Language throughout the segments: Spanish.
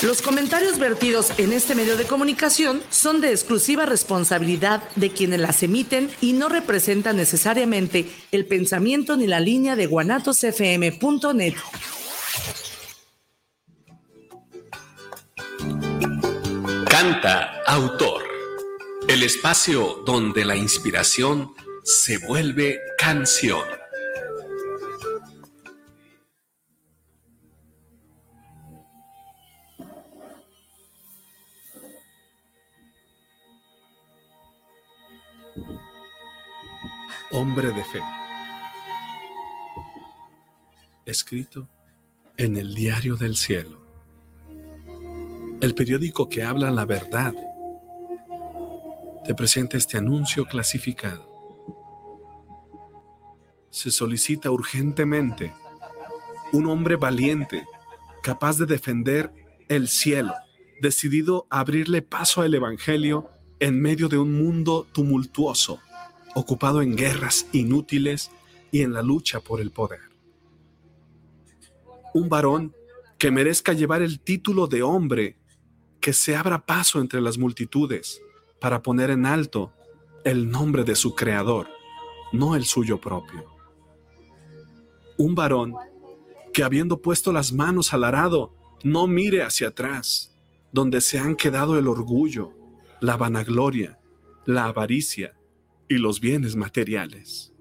Los comentarios vertidos en este medio de comunicación son de exclusiva responsabilidad de quienes las emiten y no representan necesariamente el pensamiento ni la línea de guanatosfm.net. Canta autor. El espacio donde la inspiración se vuelve canción. Hombre de fe. Escrito en el diario del cielo. El periódico que habla la verdad te presenta este anuncio clasificado. Se solicita urgentemente un hombre valiente, capaz de defender el cielo, decidido a abrirle paso al Evangelio en medio de un mundo tumultuoso ocupado en guerras inútiles y en la lucha por el poder. Un varón que merezca llevar el título de hombre, que se abra paso entre las multitudes para poner en alto el nombre de su creador, no el suyo propio. Un varón que habiendo puesto las manos al arado, no mire hacia atrás, donde se han quedado el orgullo, la vanagloria, la avaricia, y los bienes materiales.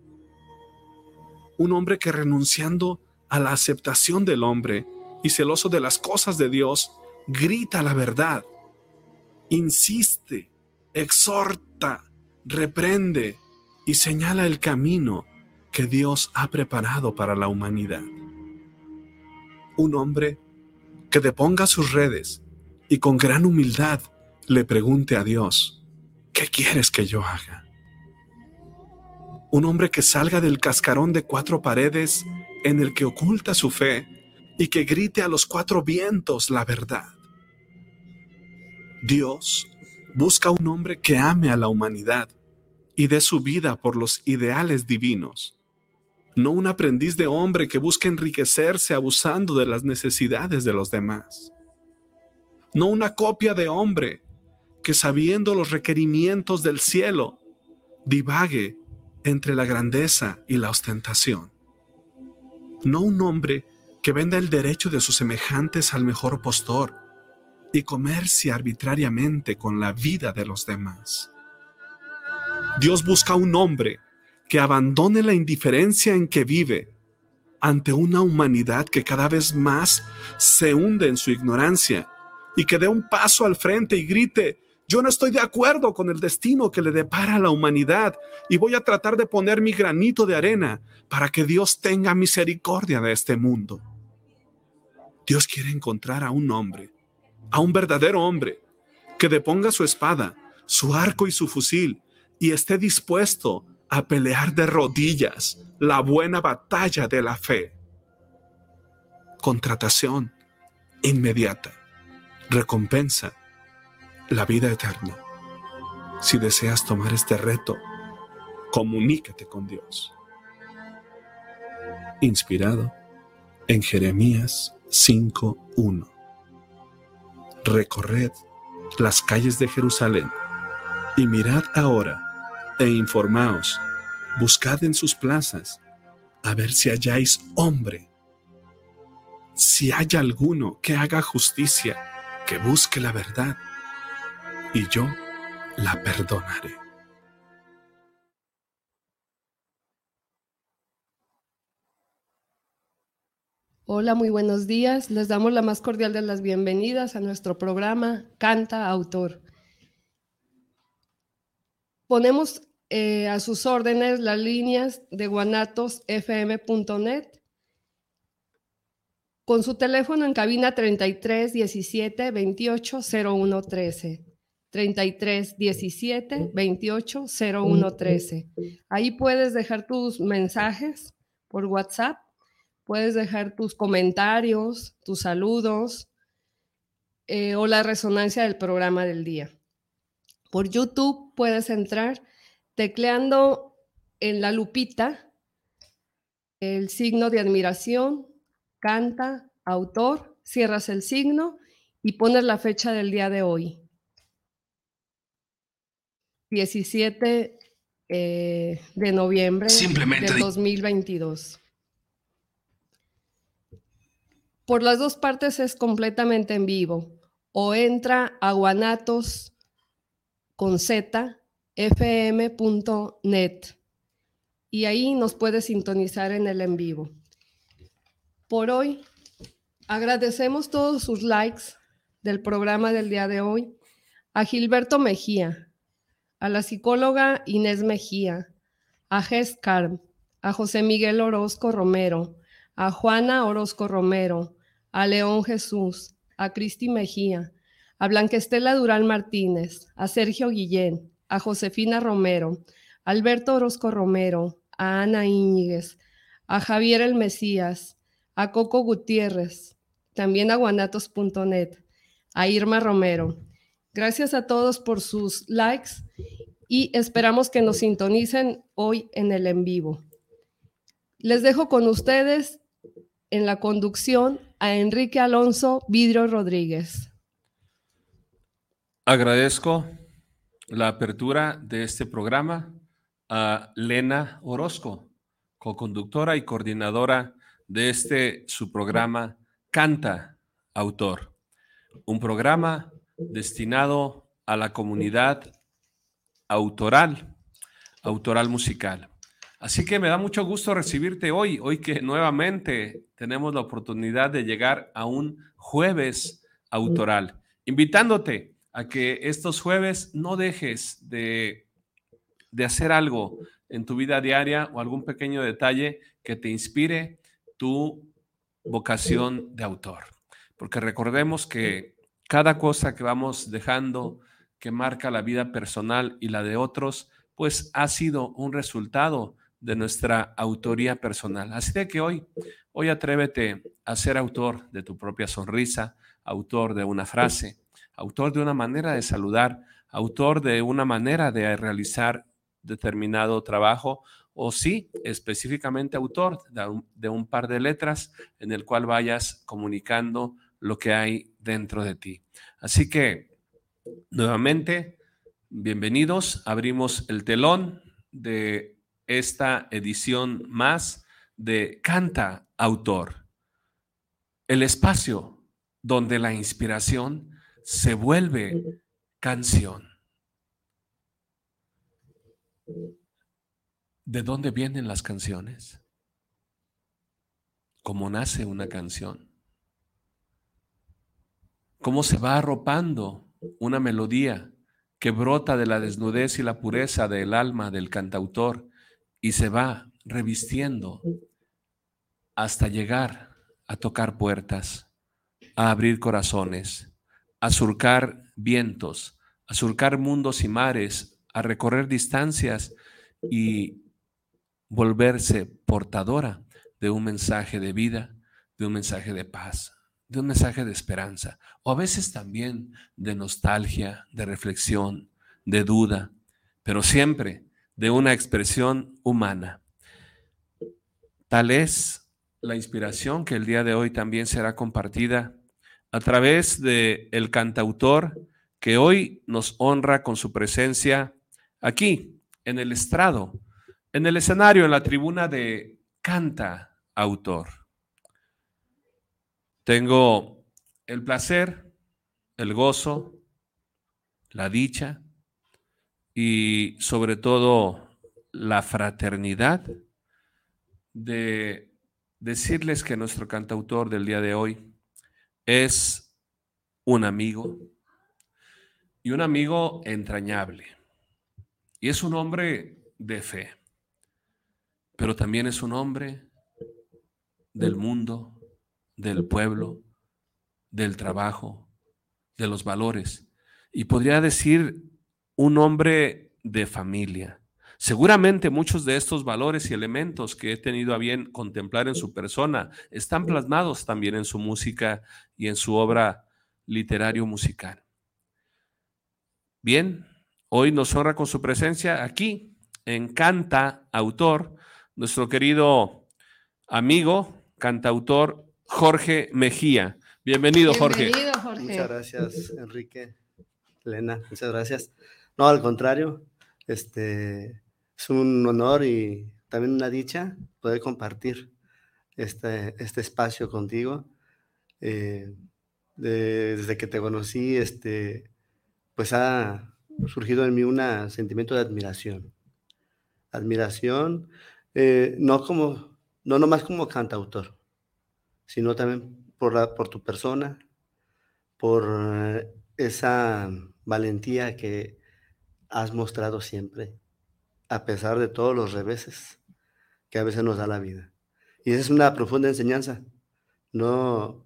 Un hombre que renunciando a la aceptación del hombre y celoso de las cosas de Dios, grita la verdad, insiste, exhorta, reprende y señala el camino que Dios ha preparado para la humanidad. Un hombre que deponga sus redes y con gran humildad le pregunte a Dios, ¿qué quieres que yo haga? Un hombre que salga del cascarón de cuatro paredes en el que oculta su fe y que grite a los cuatro vientos la verdad. Dios busca un hombre que ame a la humanidad y dé su vida por los ideales divinos, no un aprendiz de hombre que busque enriquecerse abusando de las necesidades de los demás, no una copia de hombre que sabiendo los requerimientos del cielo divague entre la grandeza y la ostentación. No un hombre que venda el derecho de sus semejantes al mejor postor y comercie arbitrariamente con la vida de los demás. Dios busca un hombre que abandone la indiferencia en que vive ante una humanidad que cada vez más se hunde en su ignorancia y que dé un paso al frente y grite, yo no estoy de acuerdo con el destino que le depara a la humanidad y voy a tratar de poner mi granito de arena para que Dios tenga misericordia de este mundo. Dios quiere encontrar a un hombre, a un verdadero hombre, que deponga su espada, su arco y su fusil y esté dispuesto a pelear de rodillas la buena batalla de la fe. Contratación inmediata. Recompensa la vida eterna. Si deseas tomar este reto, comunícate con Dios. Inspirado en Jeremías 5.1. Recorred las calles de Jerusalén y mirad ahora e informaos, buscad en sus plazas a ver si halláis hombre, si hay alguno que haga justicia, que busque la verdad y yo la perdonaré. Hola, muy buenos días. Les damos la más cordial de las bienvenidas a nuestro programa Canta Autor. Ponemos eh, a sus órdenes las líneas de guanatosfm.net con su teléfono en cabina 33 17 28 01 13. 33 17 28 01 13. Ahí puedes dejar tus mensajes por WhatsApp, puedes dejar tus comentarios, tus saludos eh, o la resonancia del programa del día. Por YouTube puedes entrar tecleando en la lupita el signo de admiración, canta, autor, cierras el signo y pones la fecha del día de hoy. 17 eh, de noviembre Simplemente del 2022. Por las dos partes es completamente en vivo. O entra a guanatos con z fm.net y ahí nos puede sintonizar en el en vivo. Por hoy, agradecemos todos sus likes del programa del día de hoy a Gilberto Mejía, a la psicóloga Inés Mejía, a Ges Carm, a José Miguel Orozco Romero, a Juana Orozco Romero, a León Jesús, a Cristi Mejía, a Blanquestela Dural Martínez, a Sergio Guillén, a Josefina Romero, a Alberto Orozco Romero, a Ana Íñiguez, a Javier El Mesías, a Coco Gutiérrez, también a guanatos.net, a Irma Romero. Gracias a todos por sus likes y esperamos que nos sintonicen hoy en el en vivo. Les dejo con ustedes en la conducción a Enrique Alonso Vidrio Rodríguez. Agradezco la apertura de este programa a Lena Orozco, co-conductora y coordinadora de este su programa Canta Autor, un programa destinado a la comunidad autoral, autoral musical. Así que me da mucho gusto recibirte hoy, hoy que nuevamente tenemos la oportunidad de llegar a un jueves autoral, invitándote a que estos jueves no dejes de, de hacer algo en tu vida diaria o algún pequeño detalle que te inspire tu vocación de autor. Porque recordemos que cada cosa que vamos dejando que marca la vida personal y la de otros, pues ha sido un resultado de nuestra autoría personal. Así de que hoy, hoy atrévete a ser autor de tu propia sonrisa, autor de una frase, autor de una manera de saludar, autor de una manera de realizar determinado trabajo o sí, específicamente autor de un, de un, par de letras en el cual vayas comunicando lo que hay dentro de ti. Así que, nuevamente, bienvenidos. Abrimos el telón de esta edición más de Canta Autor, el espacio donde la inspiración se vuelve canción. ¿De dónde vienen las canciones? ¿Cómo nace una canción? ¿Cómo se va arropando una melodía que brota de la desnudez y la pureza del alma del cantautor y se va revistiendo hasta llegar a tocar puertas, a abrir corazones, a surcar vientos, a surcar mundos y mares, a recorrer distancias y volverse portadora de un mensaje de vida, de un mensaje de paz, de un mensaje de esperanza, o a veces también de nostalgia, de reflexión, de duda, pero siempre de una expresión humana. Tal es la inspiración que el día de hoy también será compartida a través de el cantautor que hoy nos honra con su presencia aquí en el estrado, en el escenario, en la tribuna de Canta Autor. Tengo el placer, el gozo, la dicha y sobre todo la fraternidad de decirles que nuestro cantautor del día de hoy es un amigo y un amigo entrañable. Y es un hombre de fe, pero también es un hombre del mundo, del pueblo, del trabajo, de los valores. Y podría decir un hombre de familia. Seguramente muchos de estos valores y elementos que he tenido a bien contemplar en su persona están plasmados también en su música y en su obra literario musical. Bien, hoy nos honra con su presencia aquí en Canta Autor, nuestro querido amigo, cantautor Jorge Mejía. Bienvenido, Jorge. Bienvenido, Jorge. Muchas gracias, Enrique, Elena, muchas gracias. No, al contrario, este, es un honor y también una dicha poder compartir este, este espacio contigo. Eh, desde que te conocí, este, pues ha surgido en mí un sentimiento de admiración. Admiración, eh, no como, no nomás como cantautor, sino también por, la, por tu persona, por esa valentía que has mostrado siempre, a pesar de todos los reveses que a veces nos da la vida. Y esa es una profunda enseñanza. No,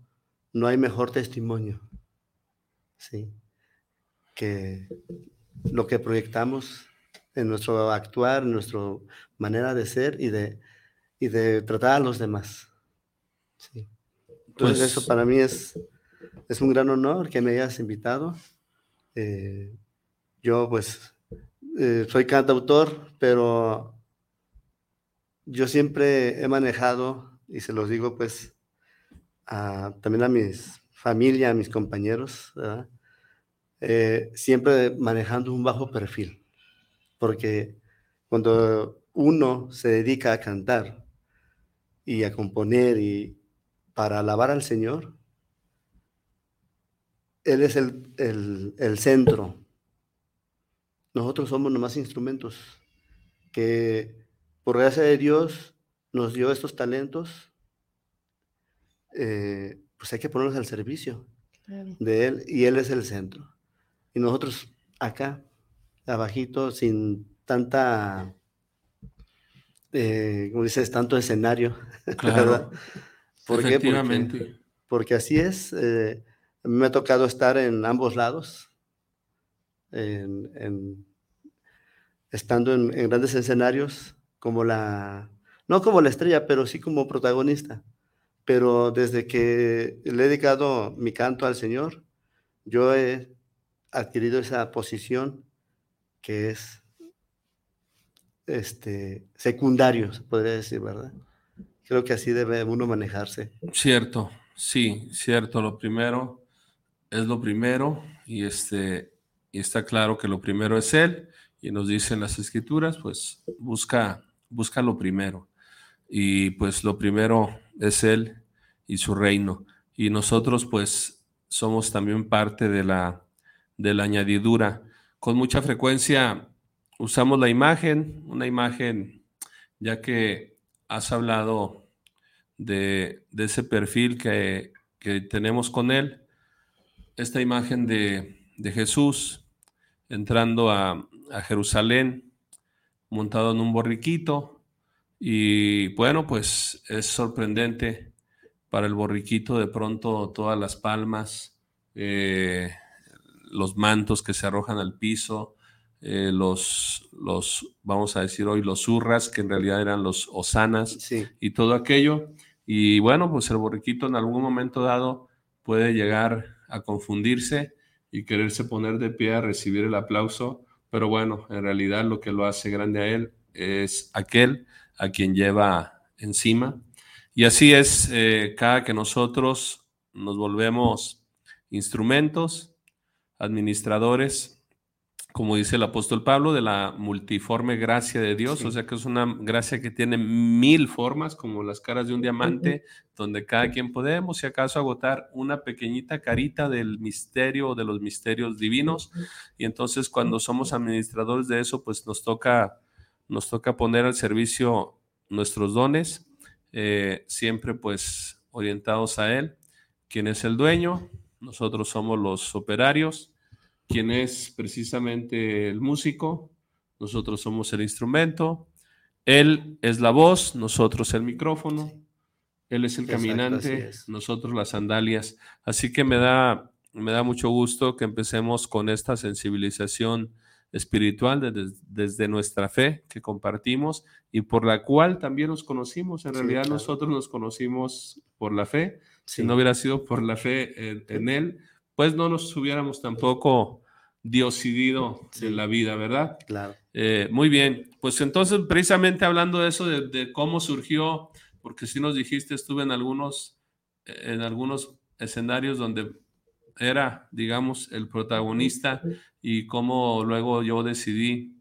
no hay mejor testimonio, ¿sí? Que lo que proyectamos en nuestro actuar, en nuestra manera de ser y de, y de tratar a los demás. ¿Sí? Entonces pues eso para mí es, es un gran honor que me hayas invitado. Eh, yo pues eh, soy cantautor, pero yo siempre he manejado, y se los digo pues también a mis familia, a mis compañeros, eh, siempre manejando un bajo perfil, porque cuando uno se dedica a cantar y a componer y para alabar al Señor, Él es el, el centro. Nosotros somos nomás instrumentos que por gracia de Dios nos dio estos talentos eh, pues hay que ponernos al servicio de Él y Él es el centro. Y nosotros acá, abajito, sin tanta, eh, como dices, tanto escenario, claro. ¿Por Porque, porque, así es. Eh, me ha tocado estar en ambos lados, estando en, en grandes escenarios, como la, no como la estrella, pero sí como protagonista pero desde que le he dedicado mi canto al Señor, yo he adquirido esa posición que es este, secundario, se podría decir, ¿verdad? Creo que así debe uno manejarse. Cierto, sí, cierto. Lo primero es lo primero y, este, y está claro que lo primero es Él y nos dicen las escrituras, pues busca, busca lo primero. Y pues lo primero es Él y su reino. Y nosotros pues somos también parte de la, de la añadidura. Con mucha frecuencia usamos la imagen, una imagen, ya que has hablado de, ese perfil que, tenemos con él, esta imagen de, de Jesús entrando a, a Jerusalén, montado en un borriquito, y bueno, pues es sorprendente para el borriquito, de pronto todas las palmas, eh, los mantos que se arrojan al piso, eh, los, los, vamos a decir hoy, los zurras, que en realidad eran los osanas, y todo aquello. Y bueno, pues el borriquito en algún momento dado puede llegar a confundirse y quererse poner de pie a recibir el aplauso, pero bueno, en realidad lo que lo hace grande a él es aquel a quien lleva encima. Y así es, eh, cada que nosotros nos volvemos instrumentos, administradores, como dice el apóstol Pablo, de la multiforme gracia de Dios, o sea que es una gracia que tiene mil formas, como las caras de un diamante, donde cada quien podemos, si acaso, agotar una pequeñita carita del misterio o de los misterios divinos. Y entonces cuando somos administradores de eso, pues nos toca, nos toca poner al servicio nuestros dones, eh, siempre pues orientados a Él, quien es el dueño, nosotros somos los operarios, quien es precisamente el músico, nosotros somos el instrumento, Él es la voz, nosotros el micrófono, Él es el caminante, nosotros las sandalias. Así que me da, me da mucho gusto que empecemos con esta sensibilización espiritual desde, desde, nuestra fe que compartimos y por la cual también nos conocimos. En realidad nosotros nos conocimos por la fe. Si no hubiera sido por la fe en, Él, pues no nos hubiéramos tampoco diosidido en la vida, ¿verdad? Claro. Eh, muy bien, pues entonces precisamente hablando de eso, de, cómo surgió, porque si nos dijiste, estuve en algunos, en algunos escenarios donde era, digamos, el protagonista y cómo luego yo decidí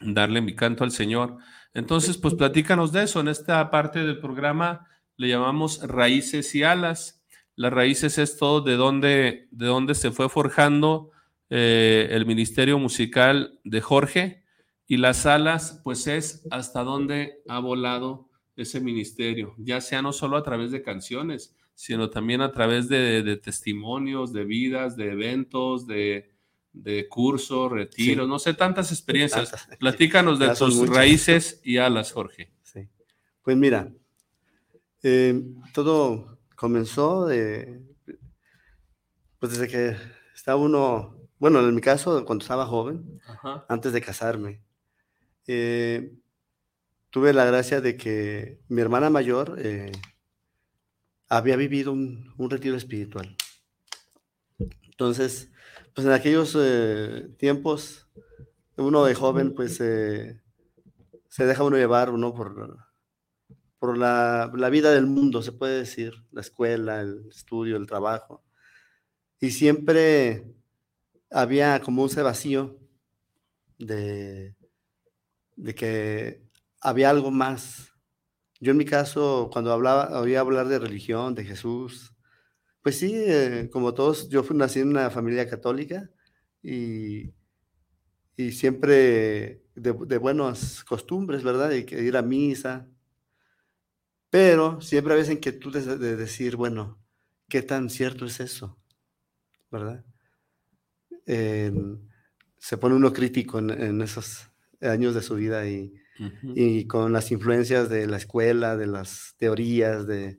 darle mi canto al Señor. Entonces, pues platícanos de eso. En esta parte del programa le llamamos raíces y alas. Las raíces es todo de dónde, de dónde se fue forjando eh, el ministerio musical de Jorge y las alas, pues es hasta dónde ha volado ese ministerio, ya sea no solo a través de canciones, sino también a través de, testimonios, de vidas, de eventos, de, cursos, retiros, no sé, tantas experiencias. Platícanos de tus raíces y alas, Jorge. Sí. Pues mira, eh, todo comenzó de, pues desde que estaba uno, bueno, en mi caso, cuando estaba joven, antes de casarme. Eh, tuve la gracia de que mi hermana mayor eh, había vivido un, retiro espiritual. Entonces, pues en aquellos tiempos, uno de joven, pues se deja uno llevar, uno por por la, vida del mundo, se puede decir, la escuela, el estudio, el trabajo. Y siempre había como un vacío de, de que había algo más. Yo en mi caso, cuando hablaba, oía hablar de religión, de Jesús, pues sí, eh, como todos, yo fui, nací en una familia católica y, y siempre de, de buenas costumbres, ¿verdad? De ir a misa, pero siempre había esa inquietud de, decir, bueno, ¿qué tan cierto es eso? ¿Verdad? Se pone uno crítico en, esos años de su vida y, con las influencias de la escuela, de las teorías, de,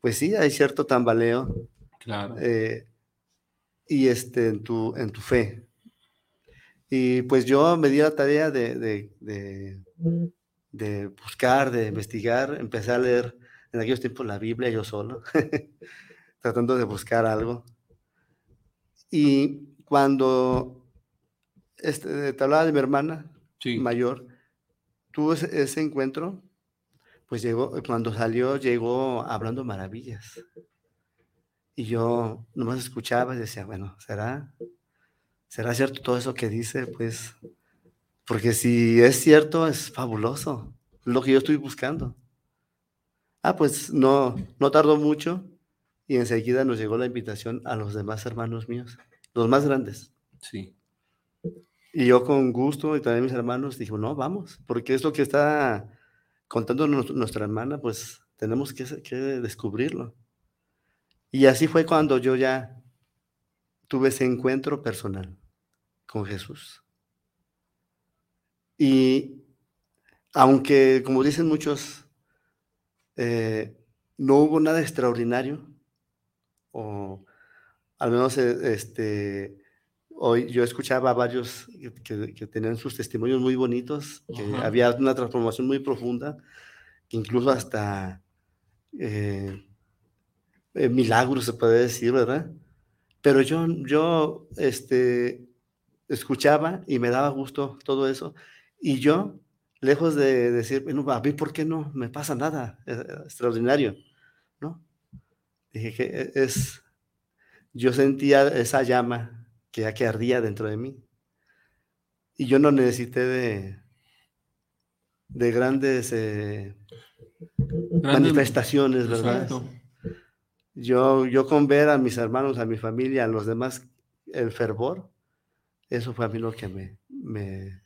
pues sí, hay cierto tambaleo. Claro. Eh, y este, en, tu, en tu fe. Y pues yo me di la tarea de de buscar, de investigar, empecé a leer en aquellos tiempos la Biblia yo solo, tratando de buscar algo. Y cuando este, te hablaba de mi hermana mayor, tuvo ese, encuentro, pues llegó, cuando salió, llegó hablando maravillas. Y yo nomás escuchaba y decía, bueno, ¿será, ¿será cierto todo eso que dice? Pues porque si es cierto, es fabuloso. Lo que yo estoy buscando. Ah, pues no, no tardó mucho y enseguida nos llegó la invitación a los demás hermanos míos, los más grandes. Sí. Y yo con gusto y también mis hermanos dijo, no, vamos, porque es lo que está contando nuestra hermana, pues tenemos que, que descubrirlo. Y así fue cuando yo ya tuve ese encuentro personal con Jesús. Y aunque, como dicen muchos, eh, no hubo nada extraordinario, o al menos eh, este, hoy yo escuchaba a varios que, tenían sus testimonios muy bonitos, que había una transformación muy profunda, incluso hasta eh, milagros se puede decir, ¿verdad? Pero yo, yo este, escuchaba y me daba gusto todo eso. Y yo, lejos de decir, bueno, a mí, ¿por qué no me pasa nada extraordinario? ¿No? Dije que e, es, yo sentía esa llama que ya que ardía dentro de mí. Y yo no necesité de, de grandes, eh, manifestaciones, ¿verdad? Yo, yo con ver a mis hermanos, a mi familia, a los demás, el fervor, eso fue a mí lo que me, me,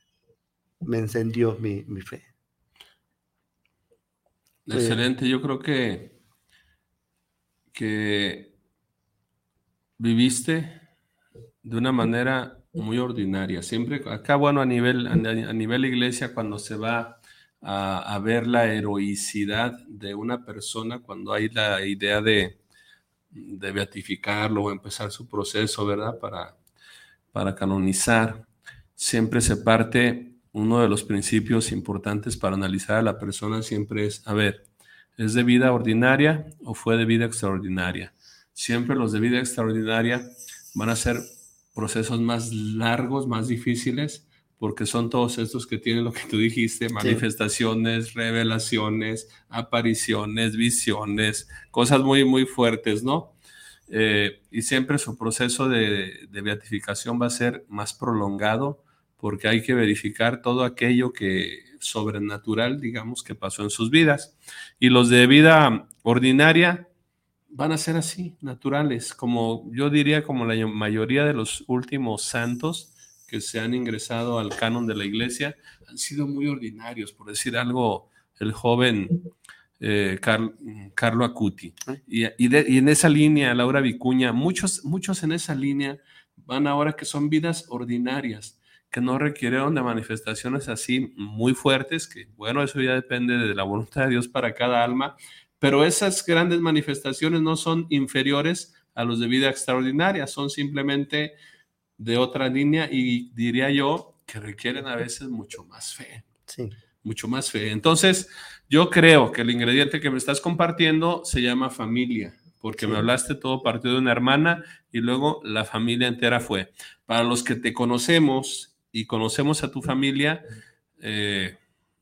me encendió mi, fe. Excelente, yo creo que, que viviste de una manera muy ordinaria. Siempre, acá, bueno, a nivel, a, nivel iglesia, cuando se va a, ver la heroicidad de una persona, cuando hay la idea de, de beatificarlo o empezar su proceso, ¿verdad? Para, para canonizar, siempre se parte uno de los principios importantes para analizar a la persona siempre es, a ver, ¿es de vida ordinaria o fue de vida extraordinaria? Siempre los de vida extraordinaria van a ser procesos más largos, más difíciles, porque son todos estos que tienen lo que tú dijiste, manifestaciones, revelaciones, apariciones, visiones, cosas muy, muy fuertes, ¿no? eh, y siempre su proceso de, de, beatificación va a ser más prolongado porque hay que verificar todo aquello que sobrenatural, digamos, que pasó en sus vidas. Y los de vida ordinaria van a ser así, naturales, como yo diría como la mayoría de los últimos santos que se han ingresado al canon de la iglesia, han sido muy ordinarios, por decir algo, el joven eh, Carlo Acuti. Ah. Y, en esa línea, Laura Vicuña, muchos, muchos en esa línea van ahora que son vidas ordinarias, que no requieren de manifestaciones así muy fuertes, que bueno, eso ya depende de la voluntad de Dios para cada alma, pero esas grandes manifestaciones no son inferiores a los de vida extraordinaria, son simplemente de otra línea y diría yo que requieren a veces mucho más fe. Sí. Mucho más fe. Entonces, yo creo que el ingrediente que me estás compartiendo se llama familia, porque me hablaste todo partido de una hermana y luego la familia entera fue. Para los que te conocemos y conocemos a tu familia, eh,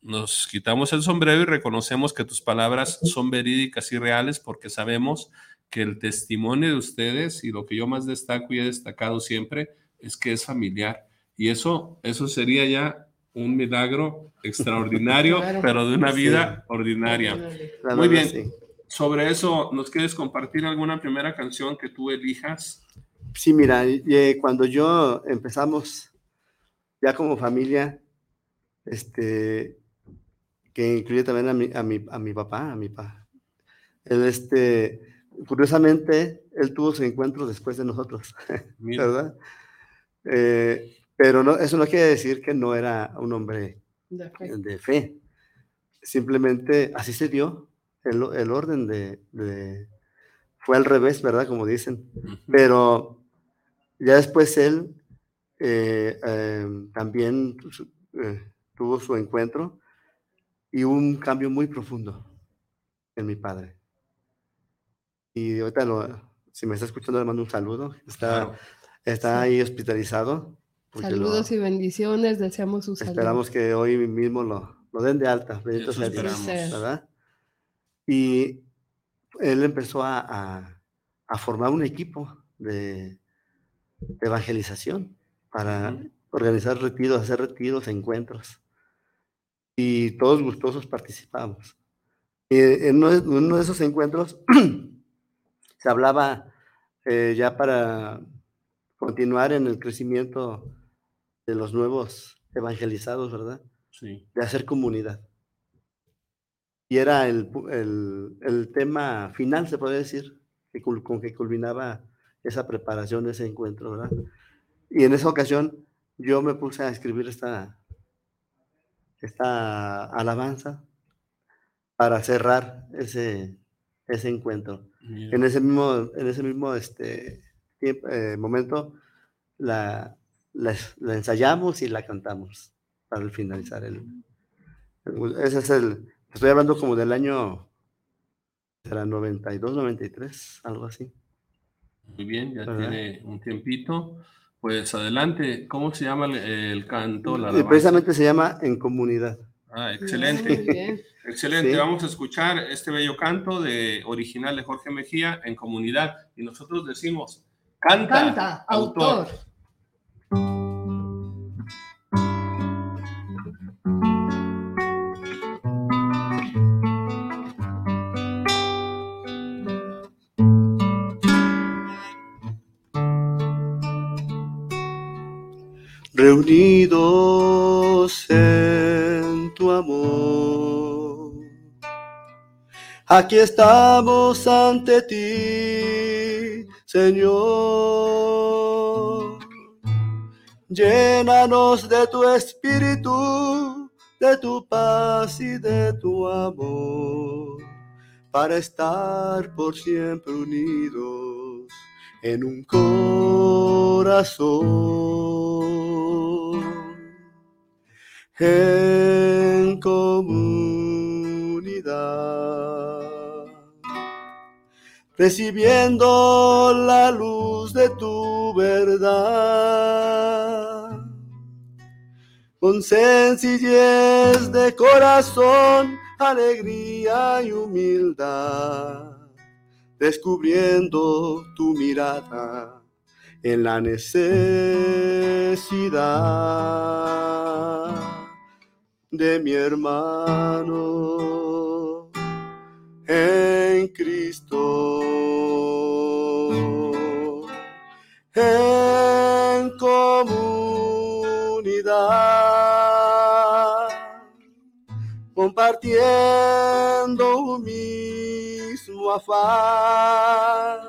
nos quitamos el sombrero y reconocemos que tus palabras son verídicas y reales porque sabemos que el testimonio de ustedes y lo que yo más destaco y he destacado siempre es que es familiar. Y eso, eso sería ya un milagro extraordinario, pero de una vida ordinaria. Muy bien. Sobre eso, ¿nos quieres compartir alguna primera canción que tú elijas? Sí, mira, cuando yo empezamos ya como familia, este, que incluye también a mi, a mi, a mi papá, a mi papá. Él, este, curiosamente, él tuvo su encuentro después de nosotros, ¿verdad? Eh, pero no, eso no quiere decir que no era un hombre de fe. Simplemente así se dio el, el orden de, Fue al revés, ¿verdad? Como dicen. Pero ya después él eh, em, también eh, tuvo su encuentro y un cambio muy profundo en mi padre. Y ahorita, lo, si me está escuchando, le mando un saludo. Está, está ahí hospitalizado Saludos y bendiciones, deseamos su salud. Esperamos que hoy mismo lo, lo den de alta, bendito sea Dios, ¿verdad? Y él empezó a, a, formar un equipo de, evangelización para organizar retiros, hacer retiros, encuentros. Y todos gustosos participamos. Y en uno de esos encuentros se hablaba eh, ya para continuar en el crecimiento de los nuevos evangelizados, ¿verdad? Sí. De hacer comunidad. Y era el, el, tema final, se puede decir, que, con que culminaba esa preparación, ese encuentro, ¿verdad? Y en esa ocasión yo me puse a escribir esta, esta alabanza para cerrar ese, ese encuentro. En ese mismo, en ese mismo este, eh, momento, la, la, ensayamos y la cantamos para finalizar el, Ese es el. Estoy hablando como del año. Será 92, 93, algo así. Muy bien, ya tiene un tiempito. Pues adelante, ¿cómo se llama el, canto? La Precisamente se llama En Comunidad. Ah, excelente. Excelente. Vamos a escuchar este bello canto de original de Jorge Mejía en comunidad. Y nosotros decimos, canta, canta autor. Reunidos en tu amor. Aquí estamos ante ti, Señor. Llénanos de tu espíritu, de tu paz y de tu amor, para estar por siempre unidos en un corazón, en comunidad, recibiendo la luz de tu verdad. Con sencillez de corazón, alegría y humildad descubriendo tu mirada en la necesidad de mi hermano en Cristo. En comunidad, compartiendo un mismo afán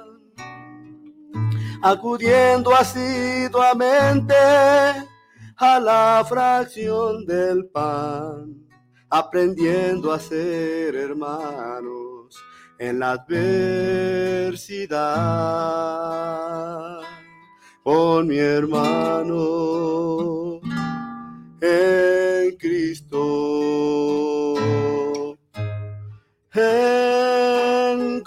acudiendo asiduamente a la fracción del pan, aprendiendo a ser hermanos en la adversidad. Con mi hermano en Cristo. En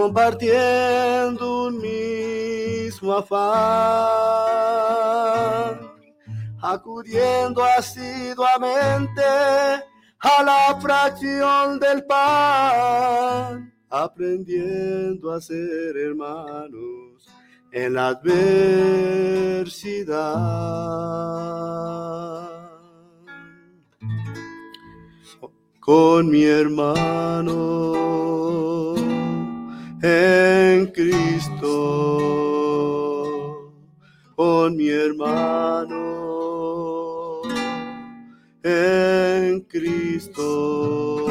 compartiendo un mismo afán, acudiendo asiduamente a la fracción del pan, aprendiendo a ser hermanos en la adversidad. Con mi hermano en Cristo, con mi hermano, en Cristo.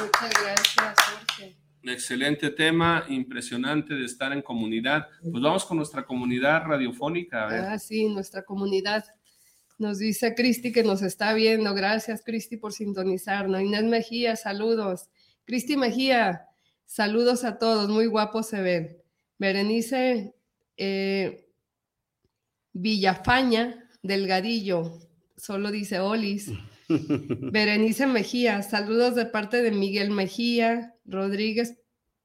muchas gracias, Jorge. Excelente tema, impresionante de estar en comunidad. Pues vamos con nuestra comunidad radiofónica. A ver. Ah, sí, nuestra comunidad. Nos dice Cristi que nos está viendo. Gracias, Cristi, por sintonizarnos. Inés Mejía, saludos. Cristi Mejía, saludos a todos. Muy guapos se ven. Berenice eh, Villafaña, Delgadillo, solo dice Olis. Berenice Mejía, saludos de parte de Miguel Mejía, Rodríguez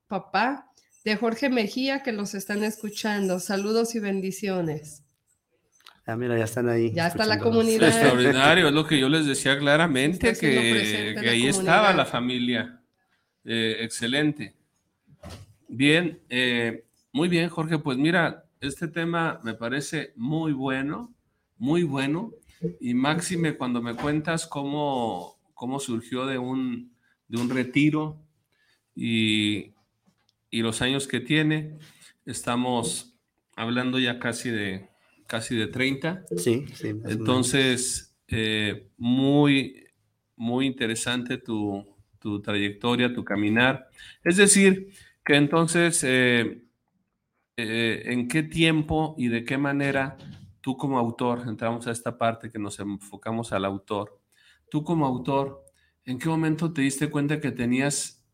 Papá, de Jorge Mejía, que los están escuchando. Saludos y bendiciones. Ah, mira, ya están ahí. Ya está la comunidad. Extraordinario, es lo que yo les decía claramente, que, ahí comunidad. estaba la familia. Eh, excelente. Bien, eh, muy bien, Jorge. Pues mira, este tema me parece muy bueno, muy bueno. Y máxime cuando me cuentas cómo, cómo surgió de un, de un retiro y, y los años que tiene. Estamos hablando ya casi de, casi de 30. Sí, sí. Entonces, eh, muy, muy interesante tu, tu trayectoria, tu caminar. Es decir, que entonces, eh, eh, ¿en qué tiempo y de qué manera tú como autor, entramos a esta parte que nos enfocamos al autor, tú como autor, ¿en qué momento te diste cuenta que tenías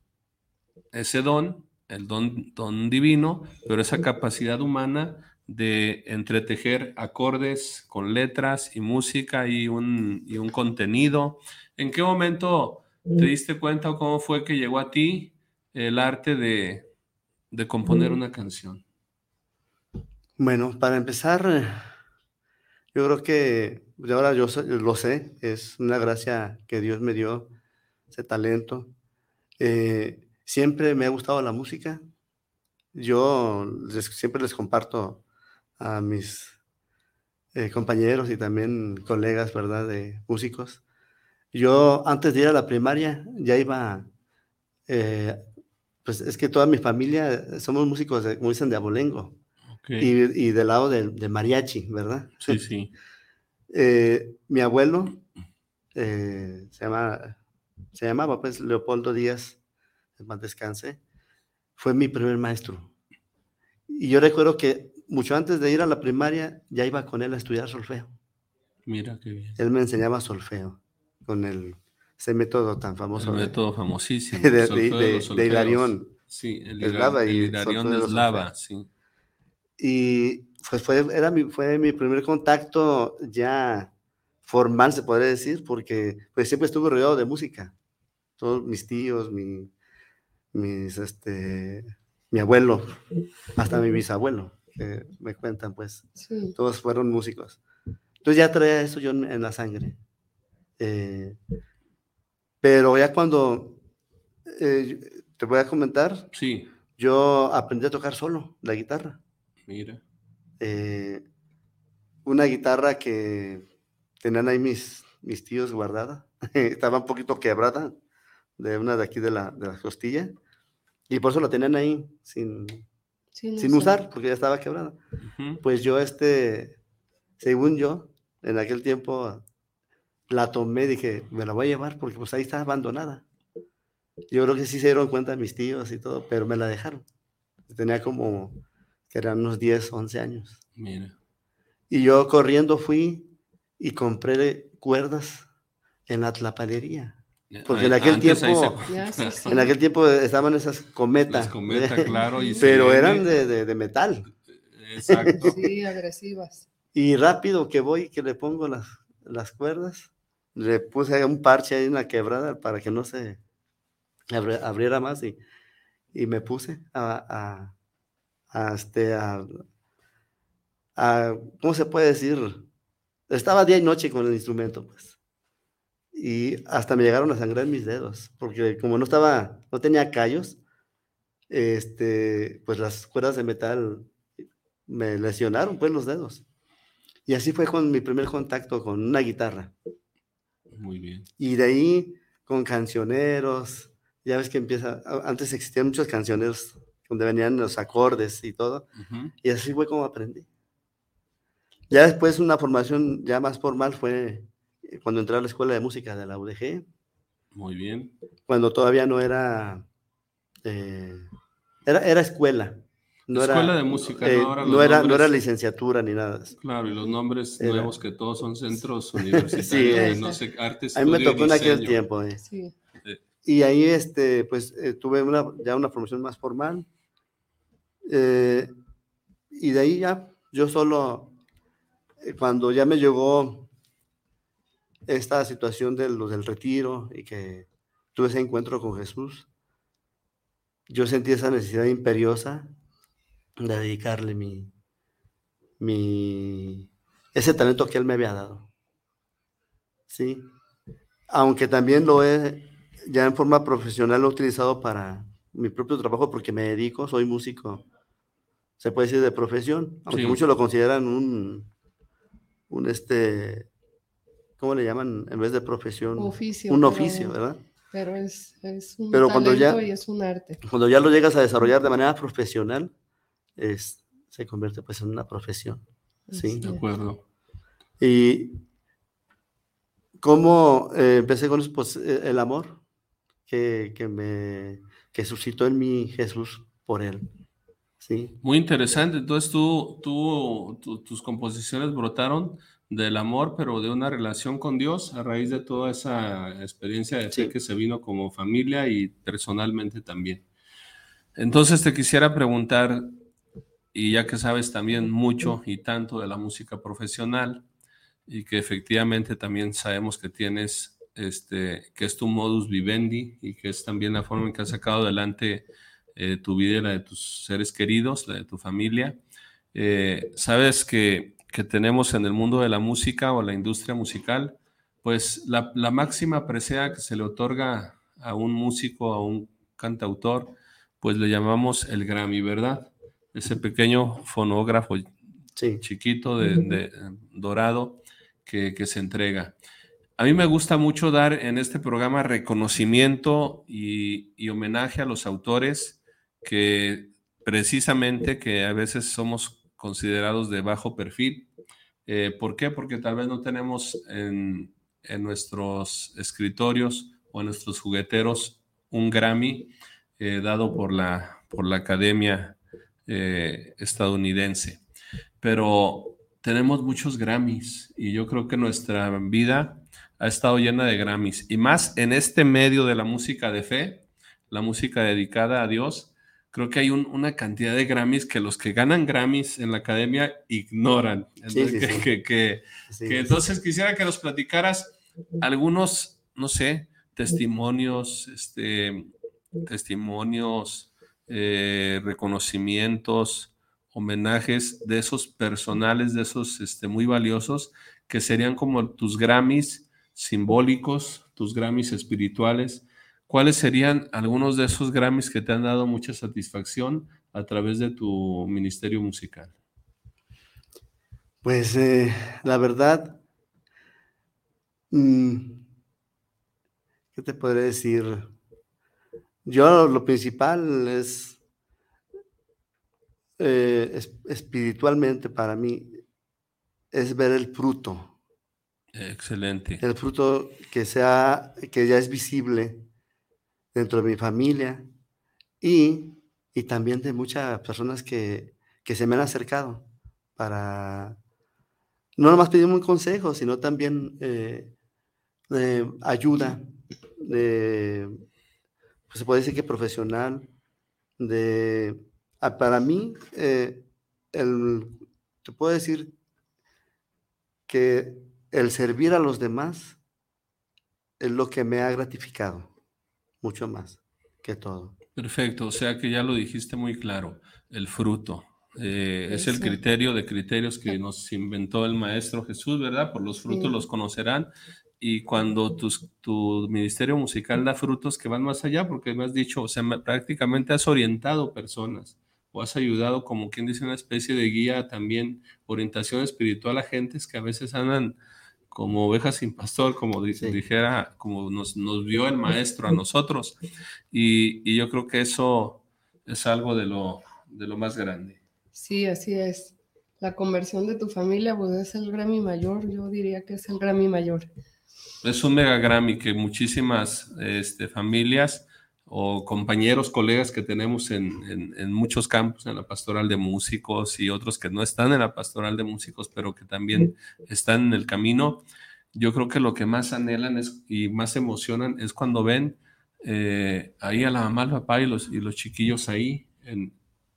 ese don, el don, don divino, pero esa capacidad humana de entretejer acordes con letras y música y un, y un contenido. ¿En qué momento te diste cuenta o cómo fue que llegó a ti el arte de, de componer una canción? Bueno, para empezar, yo creo que de ahora yo lo sé, es una gracia que Dios me dio, ese talento. Eh, siempre me ha gustado la música. Yo les- siempre les comparto a mis eh, compañeros y también colegas, ¿verdad?, de músicos. Yo antes de ir a la primaria ya iba, eh, pues es que toda mi familia eh, somos músicos, de, como dicen, de abolengo Ok, y, y del lado del de mariachi, ¿verdad? Sí, sí. Eh, mi abuelo eh, se, llama, se llamaba pues Leopoldo Díaz, en paz descanse, fue mi primer maestro. Y yo recuerdo que mucho antes de ir a la primaria ya iba con él a estudiar solfeo. Mira qué bien. Él me enseñaba solfeo con el, ese método tan famoso El de- método famosísimo. de, de- de- de. Hilarión. Sí, el, Eslava el Hilarión de Eslava, sí. Y pues fue, era mi, fue mi primer contacto ya formal, se podría decir, porque pues siempre estuve rodeado de música. Todos mis tíos, mi- mis, este, mi abuelo, hasta mi bisabuelo, que me cuentan, pues, Sí. todos fueron músicos. Entonces ya traía eso yo en, en la sangre. Eh, pero ya cuando, eh, te voy a comentar, Sí, yo aprendí a tocar solo la guitarra. mira. Eh, una guitarra que tenían ahí mis, mis tíos guardada. Estaba un poquito quebrada, de una de aquí de la, de la costilla. Y por eso la tenían ahí sin, Sin, sin usar, porque ya estaba quebrada. Pues yo, este, según yo, en aquel tiempo la tomé, dije, me la voy a llevar porque pues ahí está abandonada. Yo creo que sí se dieron cuenta mis tíos y todo, pero me la dejaron. Tenía como, que eran unos 10, 11 años. Mira. Y yo corriendo fui y compré cuerdas en la tlapalería. Porque en aquel antes tiempo- se- Ya, sí, sí. En aquel tiempo estaban esas cometas. Claro. Y pero eran de, de- de metal. Exacto. Sí, agresivas. Y rápido que voy, que le pongo las, las cuerdas, le puse un parche ahí en la quebrada para que no se abri- abriera más y, y me puse a, a, a, este, a, a- ¿cómo se puede decir? Estaba día y noche con el instrumento, pues. Y hasta me llegaron a sangrar mis dedos, porque como no estaba, no tenía callos, este, pues las cuerdas de metal me lesionaron pues los dedos. Y así fue con mi primer contacto con una guitarra. Muy bien. Y de ahí con cancioneros, ya ves que empieza, antes existían muchos cancioneros donde venían los acordes y todo, y así fue como aprendí. Ya después una formación ya más formal fue cuando entré a la escuela de música de la UDG, Muy bien. cuando todavía no era, eh, era, era escuela. No Escuela era, de música, eh, no ahora no era, no era nombres- licenciatura ni nada. Claro, y los nombres Era- nuevos que todos son centros universitarios Sí, de, eh. no sé, artes. A mí me tocó en aquel tiempo. eh. Sí. Y ahí, este, pues, eh, tuve una, ya una formación más formal. eh, y de ahí ya, yo solo, eh, cuando ya me llegó esta situación de lo del retiro y que tuve ese encuentro con Jesús, yo sentí esa necesidad imperiosa de dedicarle mi, mi, ese talento que Él me había dado. Sí. Aunque también lo he, ya en forma profesional, lo he utilizado para mi propio trabajo porque me dedico, soy músico, se puede decir de profesión, aunque Sí. muchos lo consideran un, un este, ¿cómo le llaman? En vez de profesión, Oficio. un pero- oficio, ¿verdad? Pero es, es un Pero cuando ya- y es un arte. Cuando ya lo llegas a desarrollar de manera profesional, es, se convierte pues en una profesión. Sí. De acuerdo. Y cómo eh, empecé con eso, pues eh, el amor que, que me que suscitó en mí Jesús por él. Sí, Muy interesante. Entonces tú, tú, tu- tus composiciones brotaron del amor, pero de una relación con Dios a raíz de toda esa experiencia de fe Sí. que se vino como familia y personalmente también. Entonces te quisiera preguntar, y ya que sabes también mucho y tanto de la música profesional, y que efectivamente también sabemos que tienes, este, que es tu modus vivendi y que es también la forma en que has sacado adelante eh, tu vida y la de tus seres queridos, la de tu familia. Eh, sabes que, que tenemos en el mundo de la música o la industria musical, pues la, la máxima presea que se le otorga a un músico, a un cantautor, pues le llamamos el Grammy, ¿verdad? Ese pequeño fonógrafo sí, chiquito de, de, dorado que, que se entrega. A mí me gusta mucho dar en este programa reconocimiento y, y homenaje a los autores que precisamente que a veces somos considerados de bajo perfil. Eh, ¿Por qué? Porque tal vez no tenemos en, en nuestros escritorios o en nuestros jugueteros un Grammy eh, dado por la, por la Academia eh, estadounidense. Pero tenemos muchos Grammys y yo creo que nuestra vida ha estado llena de Grammys y más en este medio de la música de fe, la música dedicada a Dios. Creo que hay un- una cantidad de Grammys que los que ganan Grammys en la academia ignoran. Sí, Entonces, sí, que- sí. que- que, sí, que entonces quisiera que nos platicaras algunos, no sé, testimonios, este, testimonios eh, reconocimientos, homenajes de esos personales, de esos este, muy valiosos, que serían como tus Grammys simbólicos, tus Grammys espirituales. ¿Cuáles serían algunos de esos Grammys que te han dado mucha satisfacción a través de tu ministerio musical? Pues eh, la verdad, mm, ¿qué te podré decir? Yo lo principal es, eh, espiritualmente para mí, es ver el fruto. Excelente. El fruto que sea, que ya es visible dentro de mi familia y, también de muchas personas que, se me han acercado para no nomás pedirme un consejo, sino también eh, ayuda, de, pues se puede decir que profesional, de, ah, para mí, eh, el, te puedo decir que el servir a los demás es lo que me ha gratificado, mucho más que todo. Perfecto, o sea que ya lo dijiste muy claro, el fruto. Eh, es el criterio de criterios que nos inventó el Maestro Jesús, ¿verdad? Por los frutos los conocerán. Y cuando tu ministerio musical da frutos que van más allá, porque me has dicho, o sea, prácticamente has orientado personas o has ayudado, como quien dice, una especie de guía también, orientación espiritual a gentes que a veces andan como ovejas sin pastor, como dijera, como nos, nos, vio el maestro a nosotros. Y, y, yo creo que eso es algo de lo, de lo más grande. Sí, así es. La conversión de tu familia, pues es el Grammy mayor, yo diría que es el Grammy mayor. Es un mega Grammy que muchísimas este, familias o compañeros, colegas que tenemos en, en, muchos campos, en la pastoral de músicos y otros que no están en la pastoral de músicos, pero que también están en el camino. Yo creo que lo que más anhelan es, y más emocionan es cuando ven eh, ahí a la mamá, al papá y los, y los chiquillos ahí en,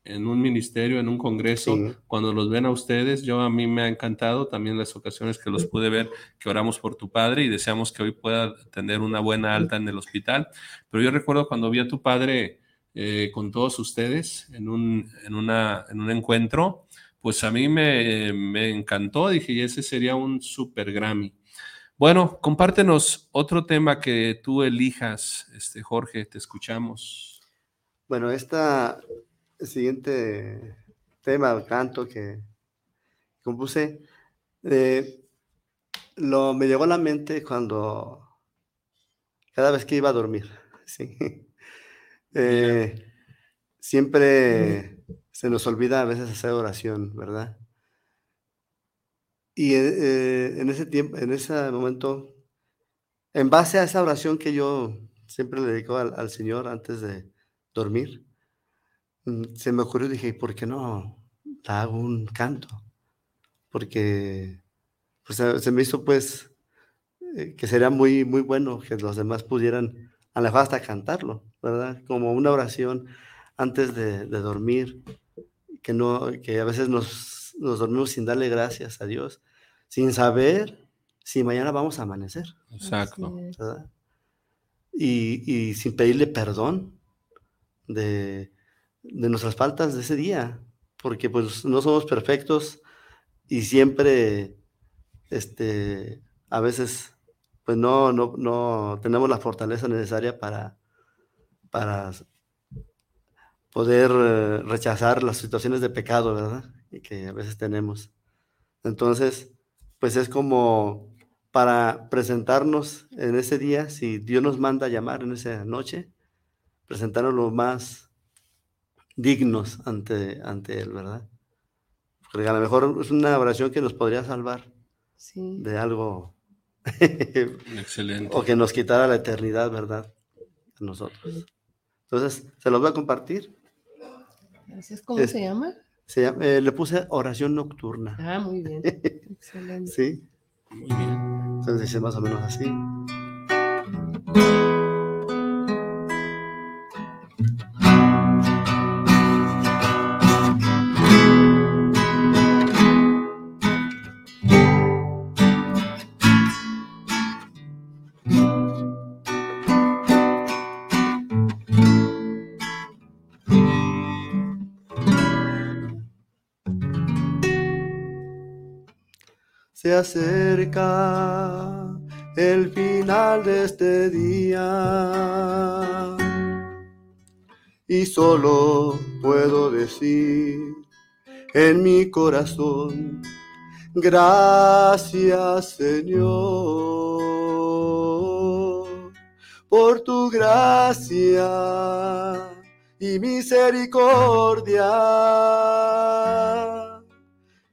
en un ministerio, en un congreso, cuando los ven a ustedes, yo a mí me ha encantado también las ocasiones que los pude ver, que oramos por tu padre y deseamos que hoy pueda tener una buena alta en el hospital. Pero yo recuerdo cuando vi a tu padre eh, con todos ustedes en un, en, una, en un encuentro, pues a mí me, me encantó, dije, y ese sería un super Grammy. Bueno, compártenos otro tema que tú elijas, este Jorge, te escuchamos. Bueno, esta el siguiente tema, canto que compuse, eh, lo, me llegó a la mente cuando, cada vez que iba a dormir, ¿sí? Eh, siempre se nos olvida a veces hacer oración, ¿verdad? Y eh, en ese tiempo, en ese momento, en base a esa oración que yo siempre le dedico al Señor antes de dormir, se me ocurrió, dije, ¿por qué no hago un canto? Porque pues, se me hizo pues eh, que sería muy, muy bueno que los demás pudieran a la hasta cantarlo, ¿verdad? Como una oración antes de, dormir, que, no, que a veces nos, nos dormimos sin darle gracias a Dios, sin saber si mañana vamos a amanecer. Exacto. Y, y, sin pedirle perdón de, de nuestras faltas de ese día, porque pues no somos perfectos y siempre, este, a veces, pues no, no, no tenemos la fortaleza necesaria para, para poder eh, rechazar las situaciones de pecado, ¿verdad? Y que a veces tenemos. Entonces, pues es como para presentarnos en ese día, si Dios nos manda a llamar en esa noche, presentarnos lo más dignos ante, ante Él, ¿verdad? Porque a lo mejor es una oración que nos podría salvar de algo. Excelente. o que nos quitara la eternidad, ¿verdad? A nosotros. Entonces, se los voy a compartir. Gracias. ¿Cómo se llama? Se llama eh, le puse oración nocturna. Ah, muy bien. Excelente. sí. Muy bien. Entonces dice más o menos así. Se acerca el final de este día. Y solo puedo decir en mi corazón, gracias Señor, por tu gracia y misericordia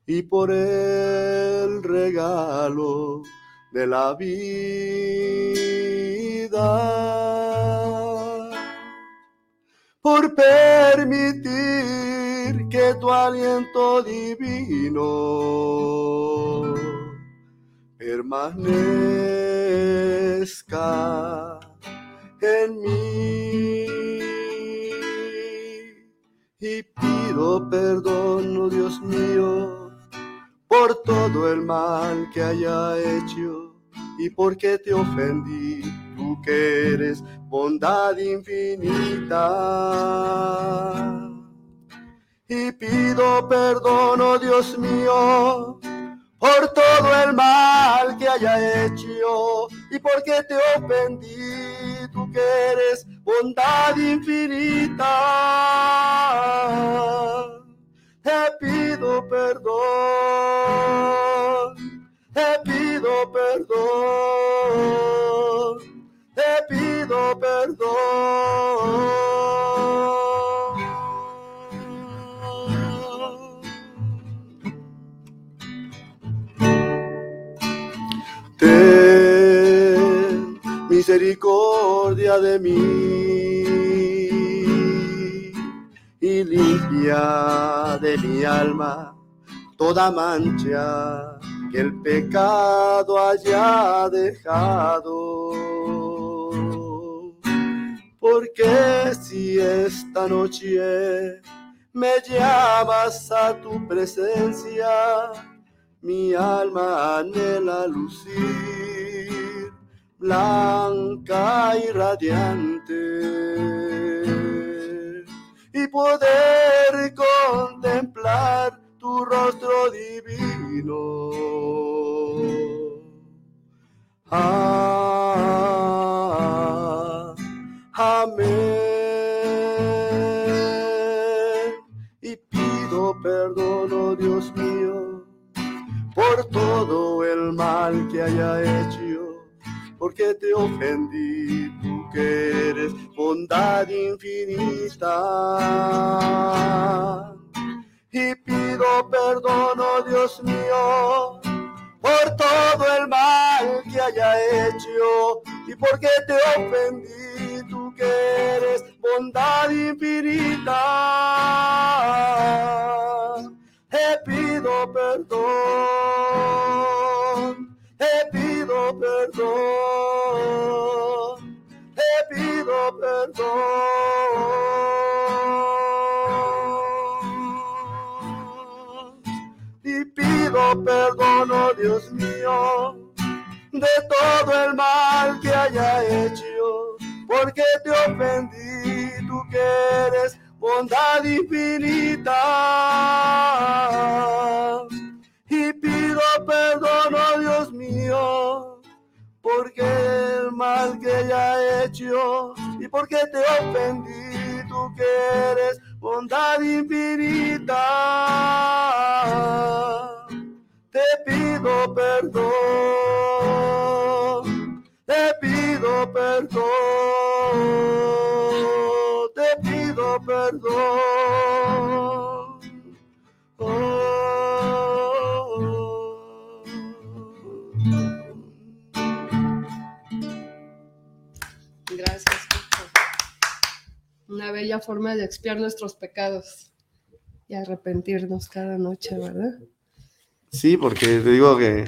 y por el regalo de la vida, por permitir que tu aliento divino permanezca en mí. Y pido perdón, oh Dios mío, todo el mal que haya hecho y porque te ofendí, tú que eres bondad infinita. Y pido perdón, oh Dios mío, por todo el mal que haya hecho y porque te ofendí, tú que eres bondad infinita te pido perdón, te pido perdón, te pido perdón. Ten misericordia de mí limpia de mi alma toda mancha que el pecado haya dejado. Porque si esta noche me llamas a tu presencia, mi alma anhela lucir blanca y radiante poder contemplar tu rostro divino. Ah, amén. Y pido perdón, oh Dios mío, por todo el mal que haya hecho, porque te ofendí eres bondad infinita. Y pido perdón, oh Dios mío, por todo el mal que haya hecho y porque te ofendí, tú que eres bondad infinita. Te pido perdón, te pido perdón pido perdón. Y pido perdón, oh Dios mío, de todo el mal que haya hecho, porque te ofendí, tú que eres bondad infinita. Y pido perdón, oh Dios mío, porque el mal que ya he hecho porque te ofendí, tú que eres bondad infinita. Te pido perdón, te pido perdón, te pido perdón. Bella forma de expiar nuestros pecados y arrepentirnos cada noche, ¿verdad? Sí, porque te digo que,